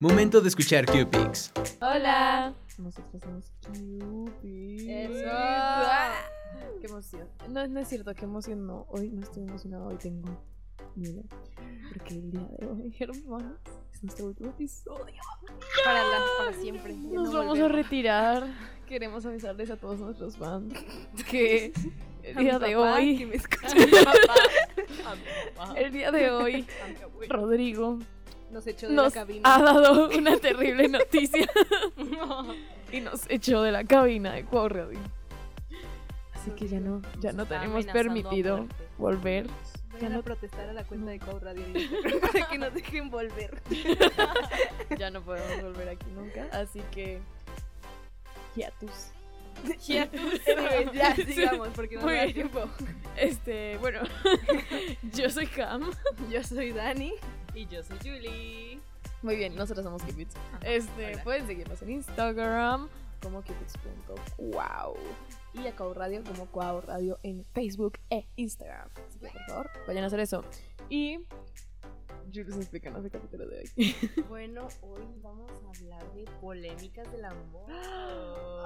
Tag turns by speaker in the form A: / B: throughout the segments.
A: Momento de escuchar Q-Pix.
B: Hola.
C: Nosotros somos Cupid.
B: Eso.
C: Qué emoción. No, no es cierto, qué emoción no. Hoy no estoy emocionada, hoy tengo miedo. Porque el día de hoy, hermanos, es nuestro último episodio.
B: Para, la- para siempre.
C: Nos
B: no
C: vamos a retirar. Queremos avisarles a todos nuestros fans que el día de
B: papá,
C: hoy,
B: que me escucha.
C: el día de hoy, Rodrigo
B: Nos echó de
C: nos
B: la cabina.
C: ha dado una terrible noticia y nos echó de la cabina de Cuau Radio. Así que ya no, ya no tenemos permitido volver.
B: Vayan a protestar a la cuenta de Cow Radio para que nos dejen volver.
C: Ya no podemos volver aquí nunca. Así que. Hiatus.
B: Anyways, ya, sigamos, porque no da tiempo.
C: Este, bueno. yo soy Cam.
B: Yo soy Dani.
D: Y yo soy Julie.
C: Muy bien, nosotros somos Cupids.
D: Ajá,
C: Este,
D: hola.
C: pueden seguirnos en Instagram como cupids.wow y a Cuau Radio como Cuau Radio en Facebook e Instagram. Así que por favor, vayan a hacer eso. Y Jules explícanos el capítulo de hoy.
D: Bueno, hoy vamos a hablar de polémicas del amor.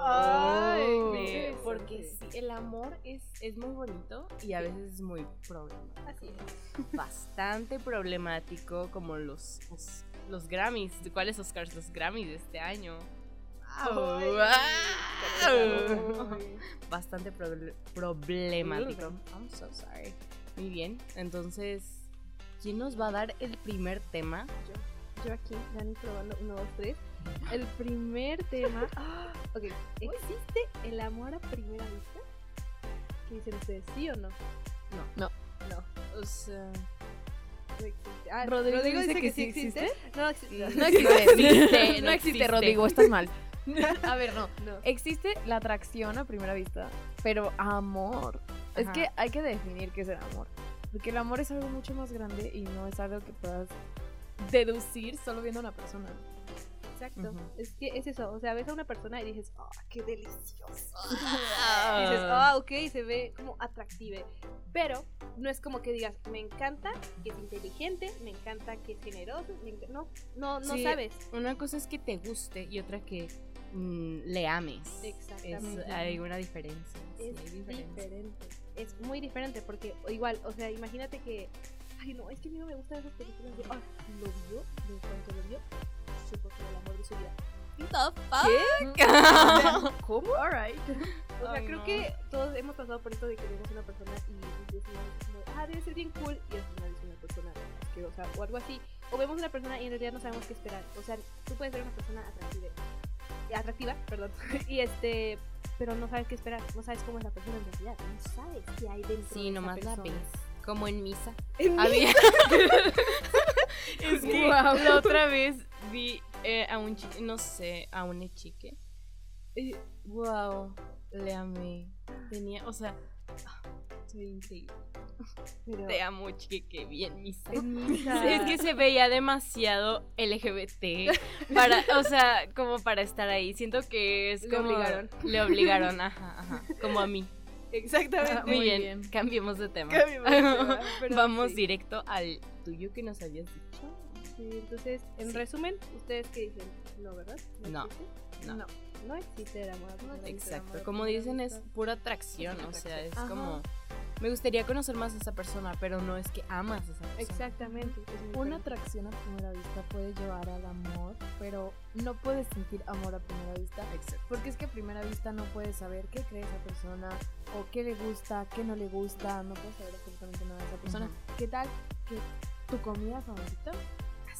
B: Ay,
C: Oh.
D: De- porque sí, el amor es, es muy bonito y a veces es muy problemático.
B: Así es.
D: Bastante problemático, como los, los, los Grammys. ¿Cuáles Oscars? Los Grammys de este año.
B: Ay.
D: Ay. Bastante proble- problemático. I'm so sorry. Muy bien, entonces, ¿quién nos va a dar el primer tema?
B: Yo aquí, Dani probando 1, 2, 3. El primer tema. Ok, ¿existe el amor a primera vista? ¿Qué dicen ustedes? ¿Sí o no?
C: No.
B: No,
D: O sea,
B: no existe. Ah,
C: Rodrigo dice que sí existe.
B: No existe.
C: No existe.
D: existe,
C: no
D: no
C: existe. Rodrigo, estás mal. A ver, no.
B: No.
C: Existe la atracción a primera vista, pero amor. Es que hay que definir qué es el amor. Porque el amor es algo mucho más grande y no es algo que puedas deducir solo viendo a una persona.
B: Exacto.
D: Ujú.
B: Es que es eso. O sea, ves a una persona y dices, ¡ah, qué delicioso!
D: Ah.
B: Y dices, ah, ok, se ve como atractive. Pero no es como que digas, me encanta que es inteligente, me encanta que es generoso. me enc- No, no, no
D: Sí.
B: sabes.
D: una cosa es que te guste y otra que mm, le ames. Es,
B: Exactamente.
D: hay una diferencia. sí,
B: es
D: hay diferencia.
B: diferente. Es muy diferente porque igual, o sea, imagínate que, ay no, es que a mí no me gustan esas películas de, ah, lo vio, de cuanto lo vio, supo que el amor de su vida.
C: ¿Cómo? Alright.
B: O sea,
D: Ay,
B: creo
D: no.
B: que todos hemos pasado por esto de que vemos una persona y decimos ah, debe ser bien cool y al final es una persona asquerosa o algo así. O vemos una persona y en realidad no sabemos qué esperar. O sea, tú puedes ser una persona atractiva, atractiva, perdón, y este, pero no sabes qué esperar, no sabes cómo es la persona en realidad, no sabes qué hay dentro de
D: Sí, nomás la ves. Como en misa.
B: En
D: Había. es que la otra vez vi eh, a un chique, no sé, a una chique. Y, wow, le amé. Tenía, o sea, soy increíble.
B: pero-
D: Te amo, chique, que bien misa. Es que se veía demasiado LGBT para, o sea, como para estar ahí. Siento que es
B: Le
D: como
B: obligaron.
D: le obligaron, ajá, ajá, como a mí.
B: Exactamente.
D: Muy,
C: Muy
D: bien,
C: bien.
D: cambiemos de tema.
B: Cambiemos de tema, pero
D: Vamos
B: sí.
D: directo al tuyo que nos habías dicho.
B: Sí, entonces, en
D: Sí.
B: resumen, ¿ustedes qué dicen? No, ¿verdad?
D: No,
B: existe?
D: no.
B: no, no existe el amor. el
D: Exacto,
B: amor
D: como dicen es pura atracción, o sea, es
C: Ajá.
D: como me gustaría conocer más a esa persona, pero no es que amas a esa persona.
B: Exactamente. es
C: Una atracción a primera vista puede llevar al amor, pero no puedes sentir amor a primera vista.
D: Exacto.
C: Porque es que a primera vista no puedes saber qué cree esa persona, o qué le gusta, qué no le gusta, no puedes saber absolutamente nada de esa persona. ¿Qué tal que tu comida favorita,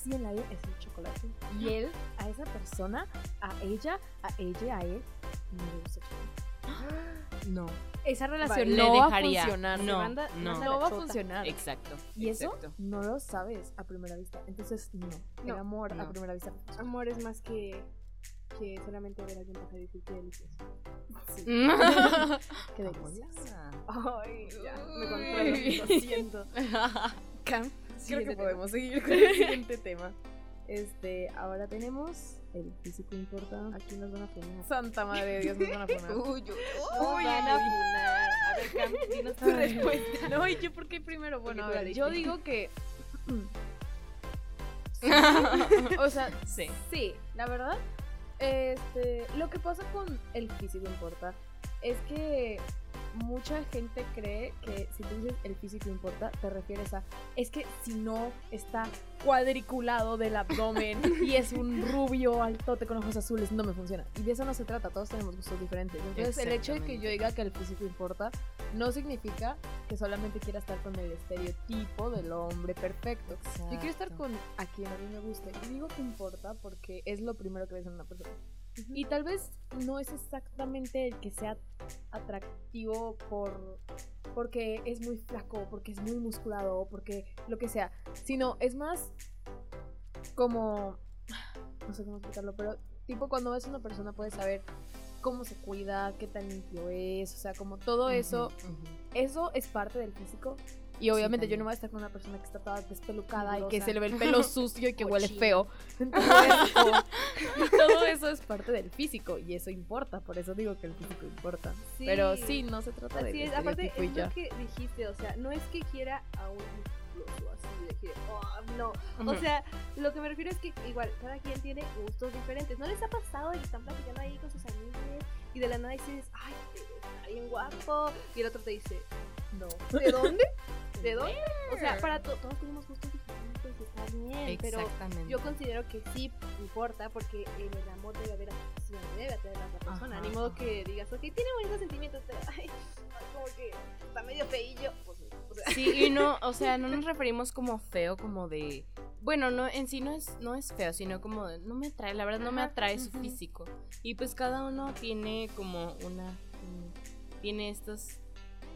C: así en la vida, es el chocolate? Y él, a esa persona, a ella, a ella, a él, no le gusta el chocolate.
D: No,
C: Esa relación
D: Vale,
C: no
D: le
C: va
D: dejaría.
C: a funcionar.
D: No,
B: manda-
D: no.
C: No va a funcionar.
D: exacto.
C: Y eso
D: exacto.
C: no lo sabes a primera vista. Entonces, no.
B: No,
C: el amor a
D: no.
C: primera vista.
B: Amor es más que, que solamente ver a alguien pasar y decir qué delicioso.
C: Qué delicioso.
B: Ay, ya, me controlo, lo siento.
C: Cam, creo que
B: tema.
C: podemos seguir con el siguiente tema. Este, ahora tenemos el físico importa. Aquí nos van a poner. Santa madre de Dios, nos van a poner.
D: Uy, uy,
B: van a funar. A ver, Cam, dinos tu respuesta.
C: No, ¿y yo por qué primero? Bueno, a ver, yo digo que O sea,
D: Sí.
C: sí, la verdad. Este, lo que pasa con el físico importa es que mucha gente cree que si tú dices el físico importa, te refieres a es que si no está cuadriculado del abdomen y es un rubio altote con ojos azules, no me funciona. Y de eso no se trata, todos tenemos gustos diferentes. Entonces, el hecho de que yo diga que el físico importa no significa que solamente quiera estar con el estereotipo del hombre perfecto. Yo quiero estar con a quien a mí me guste. Y digo que importa porque es lo primero que ves en una persona. Y tal vez no es exactamente el que sea atractivo por porque es muy flaco, porque es muy musculado, porque lo que sea, sino es más como no sé cómo explicarlo, pero tipo cuando ves a una persona puedes saber cómo se cuida, qué tan limpio es, o sea, como todo eso eso es parte del físico. Y obviamente yo no voy a estar con una persona que está toda despelucada y que se le ve el pelo sucio y que huele feo. Entonces, todo eso es parte del físico y eso importa. Por eso digo que el físico importa.
B: Sí.
C: Pero sí, no se trata de
B: es, aparte es lo que dijiste, o sea, no es que quiera a un así de oh, no, o sea, lo que me refiero es que igual cada quien tiene gustos diferentes. ¿No les ha pasado de que están platicando ahí con sus amigos y de la nada dices, ay, está bien guapo? Y el otro te dice, no, ¿de dónde? ¿De dónde? O sea, para to- todos tenemos gustos diferentes, está bien, pero yo considero que sí importa porque en el amor debe haber atracción, debe atraer a la otra persona.
D: Ajá,
B: Ni modo
D: ajá.
B: que digas, ok, tiene bonitos sentimientos, pero ay, como que está medio feillo. Pues, o sea,
D: Sí, y no, o sea, no nos referimos como feo, como de. Bueno, no, en sí no es, no es feo, sino como de, no me atrae, la verdad no me atrae su físico. Y pues cada uno tiene como una. tiene estos.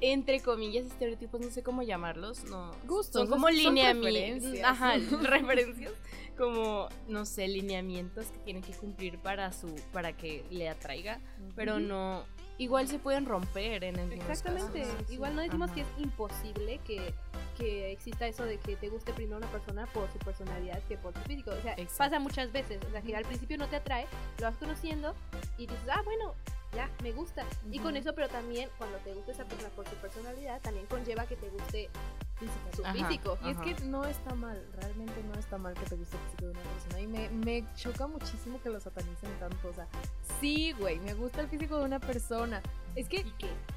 D: Entre comillas, estereotipos, no sé cómo llamarlos, no.
C: Gustos,
D: Son como lineamientos. Ajá, referencias. Como, no sé, lineamientos que tienen que cumplir para su. para que le atraiga. Pero no. Igual se pueden romper en el
B: Exactamente. Igual no decimos que es imposible que, que exista eso de que te guste primero una persona por su personalidad que por su físico. O sea,
D: Exacto.
B: pasa muchas veces. O sea, que al principio no te atrae, lo vas conociendo y dices, ah, bueno, ya, me gusta. Y con eso, pero también cuando te gusta esa persona por su personalidad, también conlleva que te guste su
D: Ajá.
B: físico.
C: Y es que no está mal, realmente no está mal que te guste el físico de una persona. Y me, me choca muchísimo que lo satanicen tanto. O sea, sí, güey, me gusta el físico de una persona. Es que,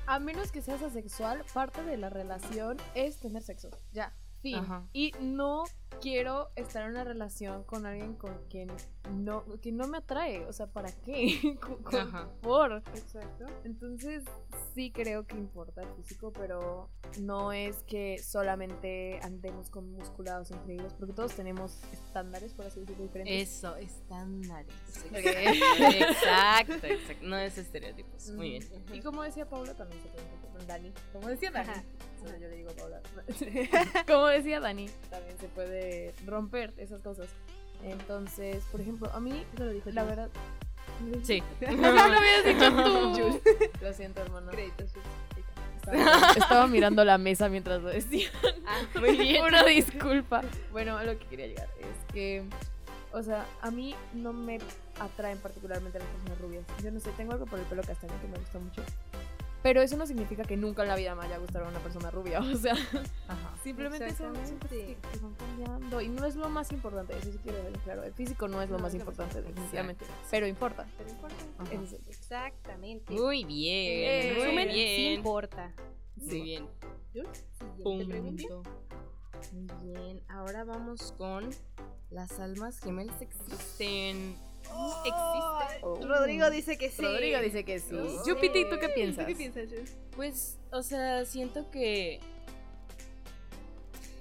C: a menos que seas asexual, parte de la relación es tener sexo. Ya, fin.
D: Ajá.
C: Y no quiero estar en una relación con alguien con quien no, que no me atrae. O sea, ¿para qué? Con- por.
B: Exacto.
C: Entonces, sí creo que importa el físico, pero no es que solamente andemos con musculados increíbles, porque todos tenemos estándares, por así decirlo, diferentes.
D: Eso, estándares.
C: Ok.
D: Exacto, exacto. No es estereotipos. Muy bien.
C: Y como decía Paula, también se puede con Dani. Como decía Dani. Solo yo le digo Paula. como decía Dani, también se puede romper esas cosas. Entonces, por ejemplo, a mí,
B: Eso lo dijo
C: la verdad.
D: Sí.
C: No lo habías dicho tú. Lo siento, hermano.
B: Créditos.
C: Estaba, estaba mirando la mesa mientras lo decía.
B: Ah,
D: Muy bien.
C: Una disculpa. Bueno, a lo que quería llegar es que, o sea, a mí no me atraen particularmente las personas rubias. Yo no sé, tengo algo por el pelo castaño que me gusta mucho. Pero eso no significa que nunca en la vida me haya gustado una persona rubia. O sea,
D: Ajá.
C: simplemente son, cosas que, van cambiando. Y no es lo más importante, eso sí quiero dejarlo claro. El físico no es lo
B: No,
C: más
B: es lo más
C: importante, definitivamente. Pero importa.
B: pero importa.
C: Es.
B: Exactamente.
D: Muy bien.
C: Eh,
B: En
D: muy
B: resumen, sí
D: bien.
B: importa.
D: Muy bien. Punto. Muy bien. Ahora vamos con las almas gemelas existen.
C: Oh.
B: Rodrigo dice que sí.
C: Rodrigo dice que sí.
B: Oh.
C: Yupiti, ¿tú qué piensas?
B: ¿Tú qué piensas, Jules?
D: Pues, o sea, siento que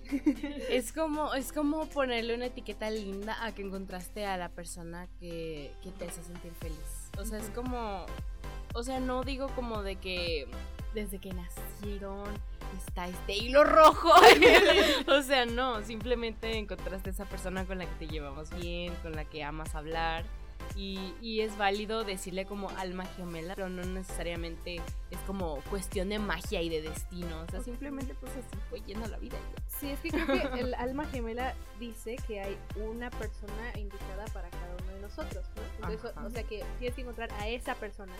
D: es como es como ponerle una etiqueta linda a que encontraste a la persona que, que te hace sentir feliz. O sea, es como o sea, no digo como de que desde que nacieron está este hilo rojo. o sea, no, simplemente encontraste esa persona con la que te llevamos bien, con la que amas hablar. Y, y es válido decirle como alma gemela, pero no necesariamente es como cuestión de magia y de destino. O sea, simplemente pues así fue yendo la vida.
B: Sí, es que creo que el alma gemela dice que hay una persona indicada para cada uno de nosotros, ¿no? Entonces,
D: Ajá.
B: o sea que tienes que encontrar a esa persona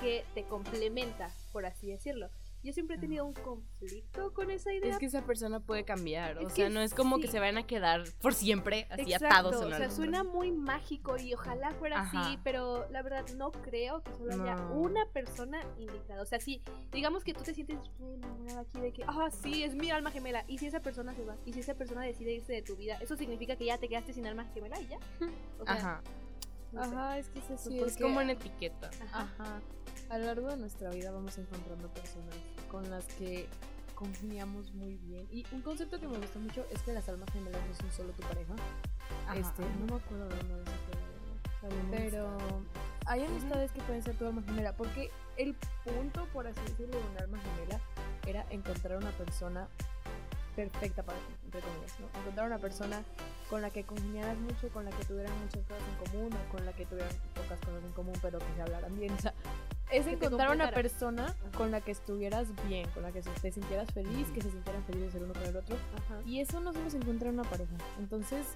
B: que te complementa, por así decirlo. Yo siempre he tenido un conflicto con esa idea.
D: Es que esa persona puede cambiar, o sea, no es como que se van a quedar por siempre así
B: Exacto,
D: atados en
B: o sea, suena muy mágico y ojalá fuera así, pero la verdad no creo que solo haya
D: No.
B: una persona indicada. O sea, si digamos que tú te sientes muy enamorada aquí de que, ah, sí, es mi alma gemela, y si esa persona se va, y si esa persona decide irse de tu vida, eso significa que ya te quedaste sin alma gemela y ya. O sea,
D: Ajá,
B: no sé.
C: Ajá, es que es eso.
D: sí, es
C: porque-
D: como una etiqueta.
B: Ajá.
C: Ajá. A lo largo de nuestra vida vamos encontrando personas con las que congeniamos muy bien. Y un concepto que me gusta mucho es que las almas gemelas no son solo tu pareja.
D: Ajá.
C: Este, no me acuerdo de la verdad. Pero hay amistades que pueden ser tu alma gemela. Porque el punto, por así decirlo, de un alma gemela era encontrar una persona perfecta para ti, entre comillas, ¿no? Encontrar una persona con la que congeniaras mucho, con la que tuvieran muchas cosas en común, o con la que tuvieran pocas cosas en común, pero que se hablaran bien. O sea, es encontrar una persona con la que estuvieras bien, con la que te sintieras feliz, que se sintieran felices el uno con el otro.
B: Ajá.
C: Y eso no se encuentra en una pareja. Entonces,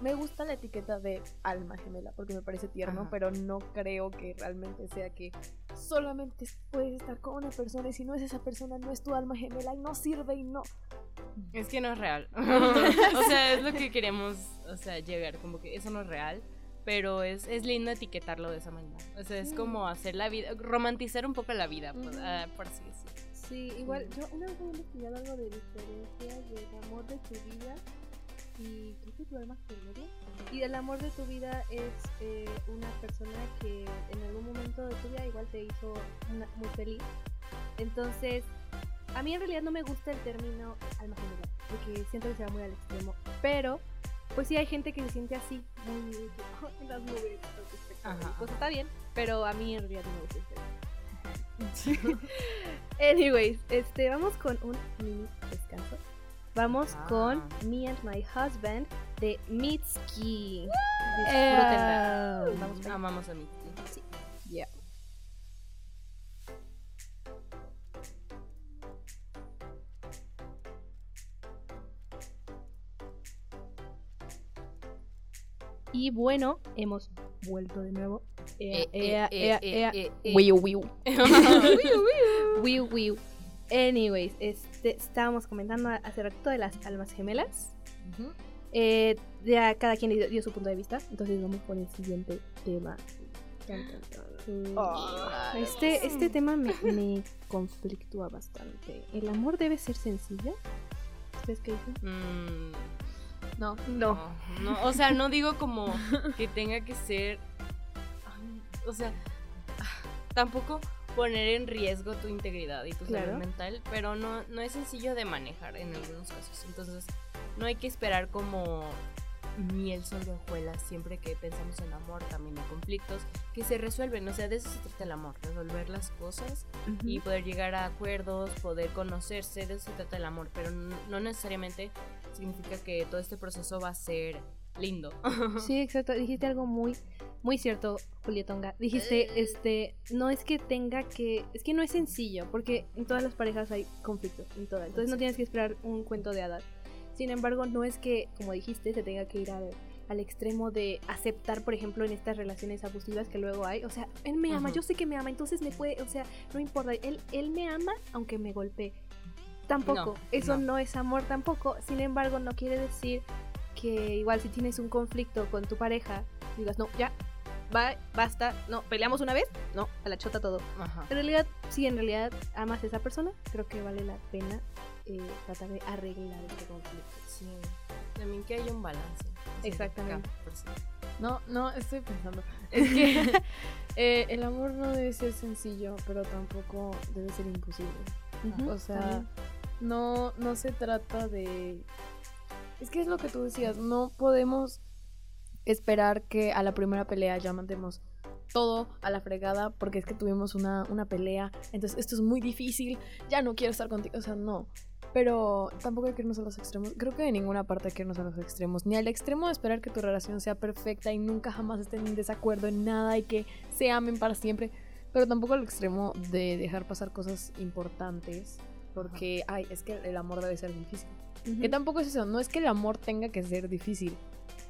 C: me gusta la etiqueta de alma gemela porque me parece tierno,
D: Ajá.
C: pero no creo que realmente sea que solamente puedes estar con una persona y si no es esa persona no es tu alma gemela y no sirve y no.
D: Es que no es real. o sea, es lo que queremos, o sea, llegar, como que eso no es real. Pero es, es lindo etiquetarlo de esa manera. O sea, es
B: Sí.
D: como hacer la vida, romantizar un poco la vida, pues,
B: Ujú.
D: ah, por así decirlo.
B: Sí, igual, yo una vez había investigado algo de diferencias del amor de tu vida y creo que tu alma gemela. Y el amor de tu vida es eh, una persona que en algún momento de tu vida igual te hizo una- muy feliz. Entonces, a mí en realidad no me gusta el término alma gemela, porque siento que se va muy al extremo. Pero, pues sí hay gente que se siente así, muy "Oh, en las nubes.
D: Ajá,
B: Pues
D: ajá.
B: está bien, pero a mí en realidad no me gusta término. Anyways, este, vamos con un mini descanso. Vamos
D: Ah.
B: con Me and My Husband de Mitski.
C: Eh,
B: Disfrútenla. Vamos para allá.
D: Amamos a mí.
B: Y bueno, hemos vuelto de nuevo. Anyways, este, estábamos comentando hace ratito de las almas gemelas. Eh, ya cada quien dio, dio su punto de vista. Entonces vamos con el siguiente tema.
C: Ah,
B: Este, este tema me, me conflictúa bastante. ¿El amor debe ser sencillo? ¿Ustedes qué dicen?
D: Mm,
C: No.
B: No.
D: no, no, o sea, no digo como que tenga que ser. O sea, tampoco poner en riesgo tu integridad y tu
B: Claro.
D: salud mental, pero no, no es sencillo de manejar en algunos casos. Entonces, no hay que esperar como miel sobre hojuelas siempre que pensamos en amor, también hay conflictos que se resuelven. O sea, de eso se trata el amor, resolver las cosas y poder llegar a acuerdos, poder conocerse, de eso se trata el amor, pero no necesariamente significa que todo este proceso va a ser lindo.
B: Sí, exacto. Dijiste algo muy, muy cierto, Julietonga. Dijiste, este, no es que tenga que, es que no es sencillo, porque en todas las parejas hay conflictos, en todas. Entonces no tienes que esperar un cuento de hadas. Sin embargo, no es que, como dijiste, se tenga que ir al, al extremo de aceptar, por ejemplo, en estas relaciones abusivas que luego hay. O sea, él me ama,
D: Ujú.
B: yo sé que me ama, entonces me puede, o sea, no importa, él, él me ama aunque me golpee. Tampoco,
D: No,
B: eso
D: no.
B: no es amor tampoco. Sin embargo, no quiere decir que igual si tienes un conflicto con tu pareja, digas, no, ya, va, basta, no, peleamos una vez, no, a la chota todo.
D: Ajá.
B: En realidad, si en realidad amas a esa persona, creo que vale la pena eh, tratar de arreglar este conflicto.
D: Sí. También que haya un balance.
B: Exactamente.
C: No, no, estoy pensando. Es que eh, el amor no debe ser sencillo, pero tampoco debe ser imposible. O sea,
B: también.
C: no, no se trata de... Es que es lo que tú decías, no podemos esperar que a la primera pelea ya mandemos todo a la fregada porque es que tuvimos una, una pelea, entonces esto es muy difícil, ya no quiero estar contigo, o sea, no. Pero tampoco hay que irnos a los extremos. Creo que de ninguna parte hay que irnos a los extremos. Ni al extremo de esperar que tu relación sea perfecta y nunca jamás estén en desacuerdo en nada y que se amen para siempre. Pero tampoco al extremo de dejar pasar cosas importantes. Porque, ay, es que el amor debe ser difícil. Que tampoco es eso. No es que el amor tenga que ser difícil.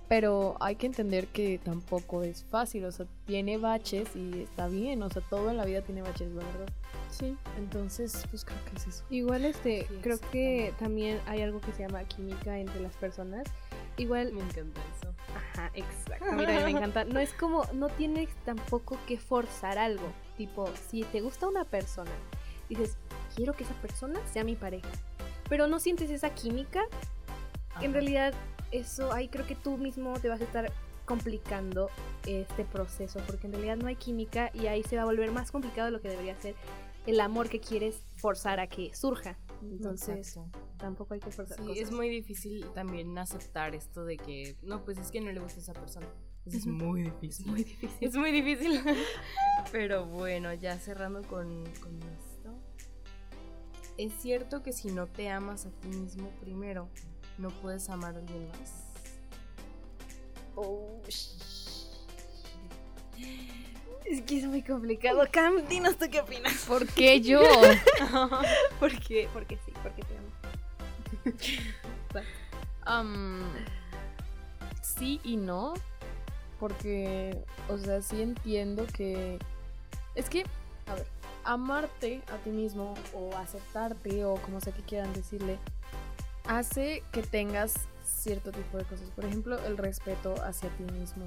C: Pero hay que entender que tampoco es fácil, o sea, tiene baches y está bien, o sea, todo en la vida tiene baches, verdad.
B: Sí.
C: Entonces, pues creo que es eso.
B: Igual este,
D: Sí,
B: creo que también hay algo que se llama química entre las personas. Igual,
D: Me encanta eso.
B: ajá, exacto. Mira, me encanta. No es como, no tienes tampoco que forzar algo. Tipo, si te gusta una persona, dices, quiero que esa persona sea mi pareja. Pero no sientes esa química, en realidad eso ahí creo que tú mismo te vas a estar complicando este proceso porque en realidad no hay química y ahí se va a volver más complicado de lo que debería ser el amor que quieres forzar a que surja entonces
D: Exacto.
B: tampoco hay que forzar
D: Sí,
B: cosas.
D: es muy difícil también aceptar esto de que, no, pues es que no le gusta a esa persona. Eso es muy difícil.
B: muy difícil
D: Es muy difícil. Pero bueno, ya cerrando con, con esto. Es cierto que si no te amas a ti mismo primero, no puedes amar a alguien más.
B: Oh, es que es muy complicado Cam dinos tú qué opinas
C: ¿Por qué yo?
B: porque porque sí porque te amo
C: Am, sí y no. Porque, o sea, sí entiendo que. Es que, a ver, amarte a ti mismo o aceptarte o como sea que quieran decirle, hace que tengas cierto tipo de cosas. Por ejemplo, el respeto hacia ti mismo.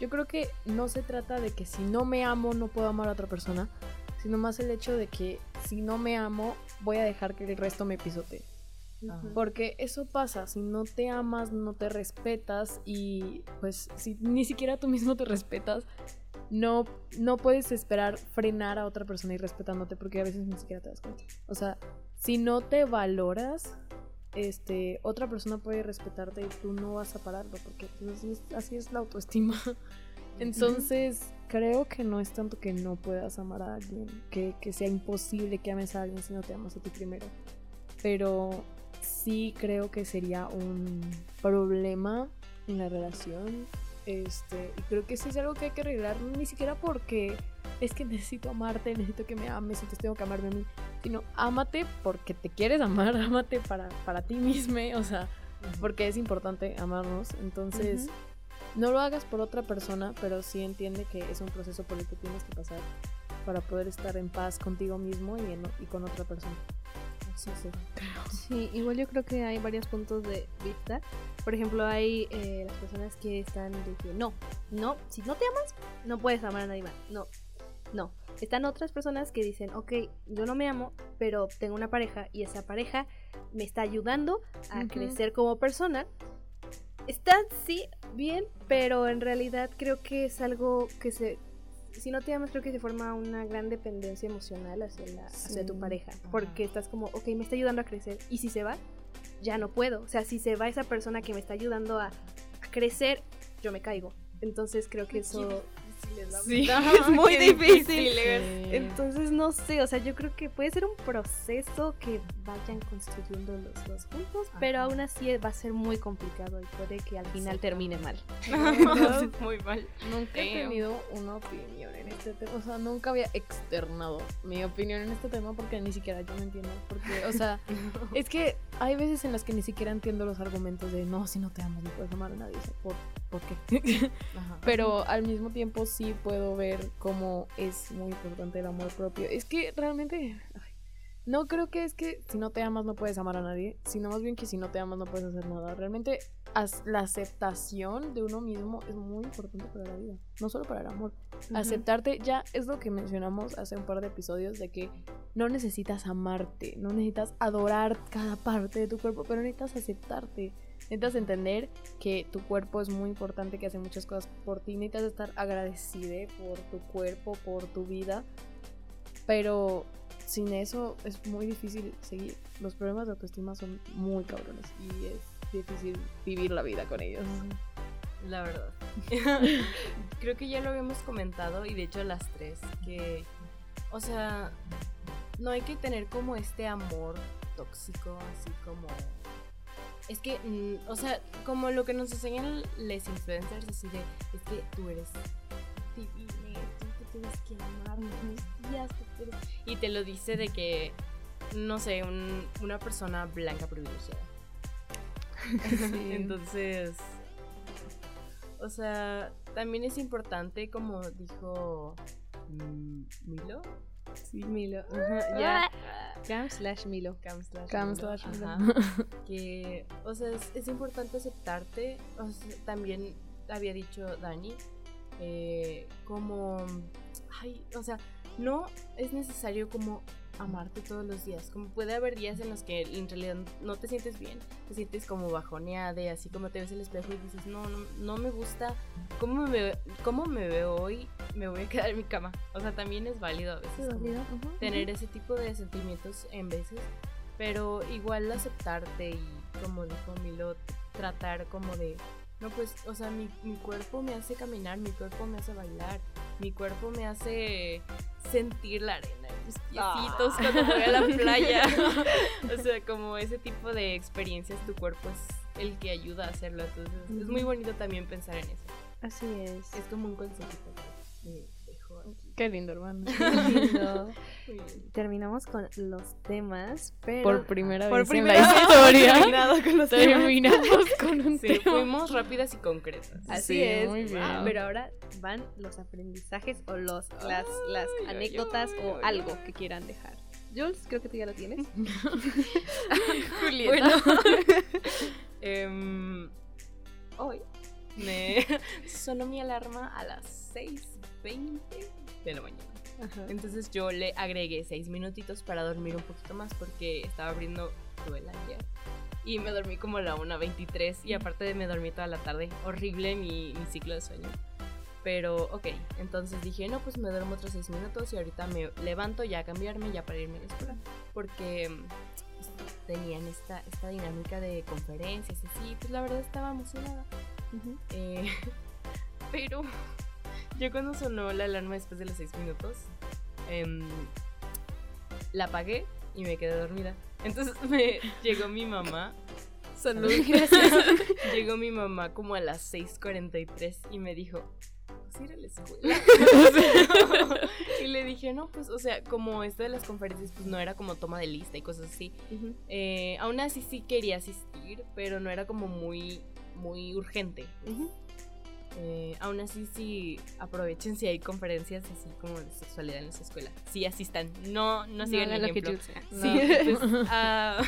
C: Yo creo que no se trata de que si no me amo no puedo amar a otra persona, sino más el hecho de que si no me amo voy a dejar que el resto me pisotee. Porque eso pasa, si no te amas, no te respetas y pues si ni siquiera tú mismo te respetas, no, no puedes esperar frenar a otra persona y respetándote porque a veces ni siquiera te das cuenta. O sea, si no te valoras, este, otra persona puede respetarte y tú no vas a pararlo porque pues, así, es, así es la autoestima. Entonces, creo que no es tanto que no puedas amar a alguien, que, que sea imposible que ames a alguien si no te amas a ti primero. Pero sí creo que sería un problema en la relación. Este, y creo que sí es algo que hay que arreglar, ni siquiera porque es que necesito amarte, necesito que me ames, entonces tengo que amarme a mí, sino ámate porque te quieres amar, ámate para, para ti mismo, o sea, porque es importante amarnos. Entonces, no lo hagas por otra persona, pero sí entiende que es un proceso por el que tienes que pasar para poder estar en paz contigo mismo y, en- y con otra persona. Sí, sí.
B: Sí, igual yo creo que hay varios puntos de vista. Por ejemplo, hay eh, las personas que están de que no, no, si no te amas, no puedes amar a nadie más. No, no. Están otras personas que dicen, ok, yo no me amo, pero tengo una pareja y esa pareja me está ayudando a crecer como persona. Está, sí, bien, pero en realidad creo que es algo que se... Si no te amas, creo que se forma una gran dependencia emocional hacia, la, hacia tu pareja.
D: Ajá.
B: Porque estás como, ok, me está ayudando a crecer. Y si se va, ya no puedo. O sea, si se va esa persona que me está ayudando a, a crecer, yo me caigo. Entonces creo que eso...
D: Sí,
B: es muy difícil.
C: Sí.
B: Entonces no sé, o sea, yo creo que puede ser un proceso que vayan construyendo los dos juntos, pero aún así va a ser muy complicado y puede que al final termine mal.
D: Entonces, muy mal.
C: Nunca he tenido una opinión en este tema. O sea, nunca había externado mi opinión en este tema porque ni siquiera yo me entiendo. Porque, o sea, es que hay veces en las que ni siquiera entiendo los argumentos de no, si no te amas, no puedes amar a nadie. O sea, ¿por, ¿por qué?
D: Ajá.
C: Pero al mismo tiempo sí puedo ver cómo es muy importante el amor propio. Es que realmente ay, no creo que es que si no te amas no puedes amar a nadie, sino más bien que si no te amas no puedes hacer nada. Realmente la aceptación de uno mismo es muy importante para la vida, no solo para el amor. Aceptarte ya es lo que mencionamos hace un par de episodios de que no necesitas amarte, no necesitas adorar cada parte de tu cuerpo, pero necesitas aceptarte. Necesitas entender que tu cuerpo es muy importante, que hace muchas cosas por ti. Necesitas estar agradecida por tu cuerpo, por tu vida. Pero sin eso es muy difícil seguir. Los problemas de autoestima son muy cabrones y es difícil vivir la vida con ellos.
D: La verdad. Creo que ya lo habíamos comentado y de hecho las tres, que, o sea, no hay que tener como este amor tóxico, así como... Es que, mm, o sea, como lo que nos enseñan les influencers, así de, es que tú eres divina, tú te tienes que amar los días, tú eres-". Y te lo dice de que, no sé, un- una persona blanca privilegiada. Entonces, o sea, también es importante, como dijo mm, Milo.
B: Sí, Milo. Ajá, ya. Cam slash Milo.
D: Cam slash
C: Cam
D: Milo,
C: slash Milo.
D: que, o sea, es, es importante aceptarte. O sea, también había dicho Dani, eh, como, ay, o sea, no es necesario como amarte todos los días. Como puede haber días en los que en realidad no te sientes bien, te sientes como bajoneada, y así como te ves en el espejo y dices, no, no, no me gusta cómo me, cómo me veo hoy, me voy a quedar en mi cama. O sea, también es válido a veces tener ese tipo de sentimientos en veces, pero igual aceptarte y como dijo Milo, tratar como de, no pues, o sea, mi, mi cuerpo me hace caminar, mi cuerpo me hace bailar, mi cuerpo me hace sentir la arena en mis piecitos cuando voy a la playa. o sea, como ese tipo de experiencias, tu cuerpo es el que ayuda a hacerlo. Entonces, es muy bonito también pensar en eso.
B: Así es.
D: Es como un consejito aquí.
C: Qué lindo, hermano.
B: Lindo.
D: Muy bien.
B: Terminamos con los temas, pero
C: Por primera
B: por
C: vez
B: primera
C: en la historia.
B: con los temas.
C: Terminamos con un
D: Sí,
C: tema.
D: fuimos rápidas y concretas.
B: Así
C: Sí,
B: es.
C: muy bien.
B: Pero ahora van los aprendizajes o los las, las anécdotas o algo que quieran dejar. Jules, creo que tú ya lo tienes.
C: Julieta.
D: Bueno, em, hoy me sonó mi alarma a las 6.20 de la mañana.
B: Ajá.
D: Entonces yo le agregué 6 minutitos para dormir un poquito más porque estaba abriendo duela ayer. Y me dormí como a la 1.23 y aparte de me dormí toda la tarde. Horrible mi, mi ciclo de sueño. Pero ok, entonces dije, no, pues me duermo otros 6 minutos y ahorita me levanto ya a cambiarme, ya para irme a la escuela. Porque pues, tenían esta, esta dinámica de conferencias y así, pues la verdad estaba emocionada.
B: Ujú.
D: Eh, pero yo cuando sonó la alarma después de los 6 minutos, em, la apagué y me quedé dormida. Entonces me llegó mi mamá. Salud, gracias. llegó mi mamá como a las 6:43 y me dijo, ¿vas a ir a la escuela? y le dije, no, pues, o sea, como esto de las conferencias, pues no era como toma de lista y cosas así. Eh, aún así sí quería asistir, pero no era como muy, muy urgente.
B: Ujú.
D: Eh, aún así sí aprovechen si hay conferencias así como de sexualidad en las escuelas. Sí asistan, no, no sigan el
B: lo que
D: ejemplo.
B: Jules
D: Sí, pues, ah,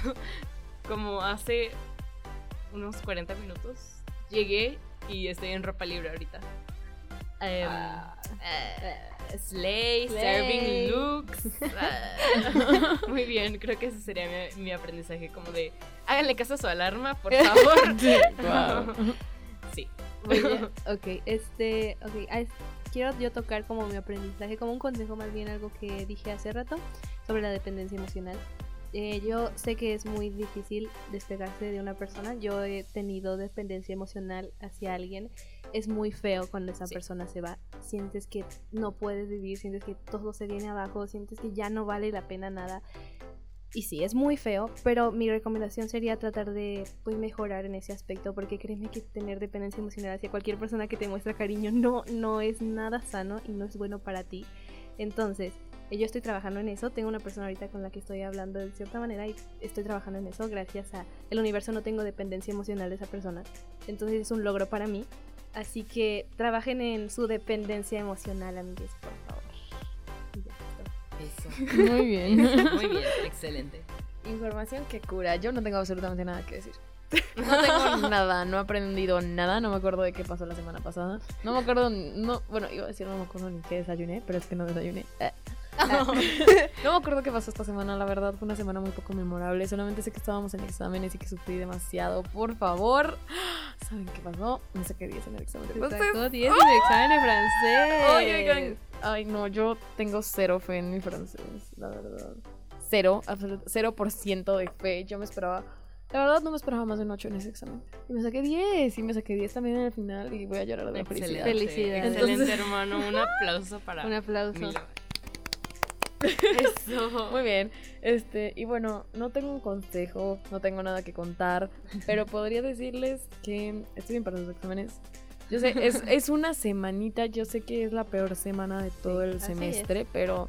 D: como hace unos 40 minutos llegué y estoy en ropa libre ahorita. Em,
B: Ah.
D: eh, slay,
B: Slay.
D: serving looks. ah, muy bien, creo que ese sería mi, mi aprendizaje, como de háganle caso a su alarma, por favor. Sí.
B: Ok, este, ok, ah, es- quiero yo tocar como mi aprendizaje, como un consejo más bien algo que dije hace rato sobre la dependencia emocional. Eh, yo sé que es muy difícil despegarse de una persona. Yo he tenido dependencia emocional hacia alguien. Es muy feo cuando esa
D: Sí.
B: persona se va. Sientes que no puedes vivir, sientes que todo se viene abajo, sientes que ya no vale la pena nada. Y sí, es muy feo, pero mi recomendación sería tratar de pues, mejorar en ese aspecto, porque créeme que tener dependencia emocional hacia cualquier persona que te muestra cariño no, no es nada sano y no es bueno para ti. Entonces, eh, yo estoy trabajando en eso, tengo una persona ahorita con la que estoy hablando de cierta manera y estoy trabajando en eso, gracias a el universo no tengo dependencia emocional de esa persona, entonces es un logro para mí. Así que trabajen en su dependencia emocional, amigues, por favor.
D: Eso.
C: Muy bien.
D: Muy bien, excelente.
C: Información que cura. Yo no tengo absolutamente nada que decir. No tengo nada, no he aprendido nada, no me acuerdo de qué pasó la semana pasada. No me acuerdo, no, bueno, iba a decir no me acuerdo ni qué desayuné, pero es que no desayuné. Eh. No me acuerdo qué pasó esta semana, la verdad fue una semana muy poco memorable. Solamente sé que estábamos en exámenes y que sufrí demasiado. Por favor, ¿saben qué pasó? Me saqué 10 en el examen de francés.
B: sacó 10 en el examen de francés.
C: Ay, oigan. Ay, no, yo tengo cero fe en mi francés, la verdad. Cero, cero por ciento de fe. Yo me esperaba, la verdad no me esperaba más de un 8 en ese examen. Y me saqué 10, y me saqué 10 también en el final y voy a llorar de
D: Excelente.
C: felicidad.
B: Felicidades.
D: Excelente, hermano. Un aplauso para
B: Un aplauso.
D: Milo. Eso.
C: Muy bien, este, y bueno, no tengo un consejo, no tengo nada que contar, pero podría decirles que estoy bien para los exámenes. Yo sé, es, es una semanita, yo sé que es la peor semana de todo
B: Sí,
C: el semestre, pero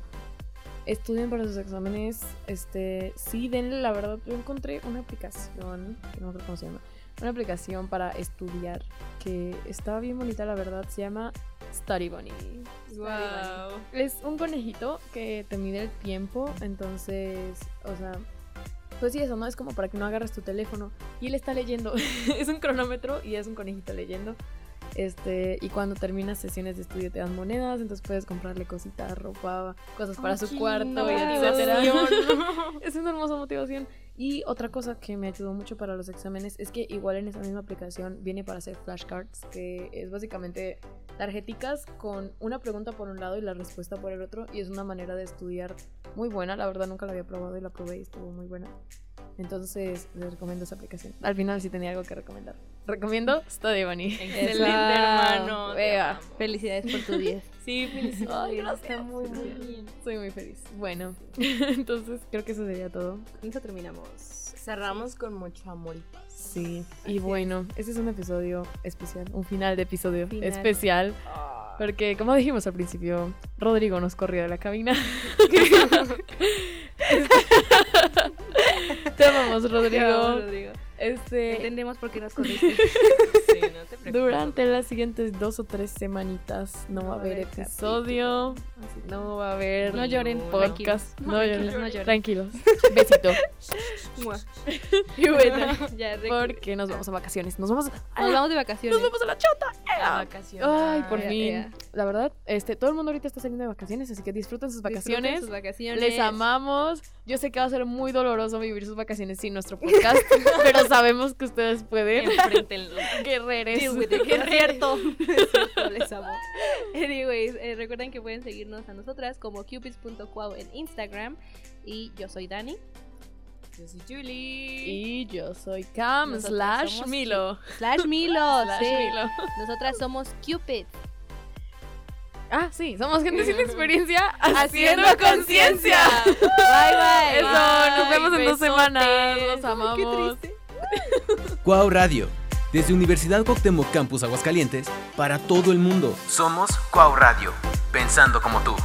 C: estudien para sus exámenes, este, sí, denle, la verdad, yo encontré una aplicación, que no me acuerdo cómo se llama, una aplicación para estudiar que está bien bonita, la verdad. Se llama Study Bunny.
D: Wow.
C: Es un conejito que te mide el tiempo, entonces, o sea, pues sí, eso, ¿no? Es como para que no agarres tu teléfono. Y él está leyendo. es un cronómetro y es un conejito leyendo. Este, y cuando terminas sesiones de estudio te dan monedas, entonces puedes comprarle cositas, ropa, cosas para su cuarto, y etcétera. es una hermosa motivación. Y otra cosa que me ayudó mucho para los exámenes es que igual en esa misma aplicación viene para hacer flashcards, que es básicamente tarjeticas con una pregunta por un lado y la respuesta por el otro. Y es una manera de estudiar muy buena. La verdad nunca la había probado y la probé y estuvo muy buena. Entonces les recomiendo esa aplicación. Al final sí tenía algo que recomendar. Recomiendo Study Bunny.
D: Excelente, hermano. te
C: Vea.
B: Felicidades por tu 10.
D: Sí, felicidades.
C: Ay, gracias.
D: Está muy, muy bien.
C: Soy muy feliz. Bueno, entonces creo que eso sería todo.
B: Eso terminamos.
D: Cerramos con mucho amor y paz.
C: Sí.
B: Así
C: Y
B: es.
C: bueno, este es un episodio especial, un final de episodio
B: Final.
C: especial. Porque, como dijimos al principio, Rodrigo nos corrió de la cabina. Te amamos, Rodrigo.
B: Rodrigo.
C: Este,
B: Entendemos por qué nos corriste.
D: Sí, no te preocupes.
C: durante las siguientes dos o tres semanitas no, va a haber episodio, no va a haber
B: No lloren,
C: podcast. No, lloren,
B: no lloren.
C: tranquilos. Besito.
B: Y bueno, ya
C: Porque nos vamos a vacaciones. Nos vamos,
B: Nos vamos de vacaciones.
C: nos vamos a la chota.
D: La vacación.
C: Ay, por
B: Ya,
C: fin. La verdad, este, todo el mundo ahorita está saliendo de vacaciones, así que disfruten sus
B: Disfruten
C: vacaciones.
B: sus vacaciones.
C: Les amamos. Yo sé que va a ser muy doloroso vivir sus vacaciones sin nuestro podcast, pero sabemos que ustedes pueden.
D: Enfréntenlo.
C: Guerreres.
B: Es cierto. Es cierto, les amo. Anyways, eh, recuerden que pueden seguirnos a nosotras como cupids.cuau en Instagram. Y yo soy Dani.
D: Yo soy Julie.
C: Y yo soy Cam
B: Nosotras
C: slash Milo.
B: Slash Milo.
C: Slash
B: sí.
C: Milo.
B: Nosotras somos Cupid.
C: Ah, sí, somos gente sin experiencia
B: Haciendo
C: haciendo conciencia.
B: Bye, bye.
C: Eso, nos vemos en dos
D: besotes.
C: semanas. Los
B: Qué
C: amamos.
B: triste.
A: Cuau Radio. Desde Universidad Cuauhtémoc Campus Aguascalientes para todo el mundo. Somos Cuau Radio. Pensando como tú.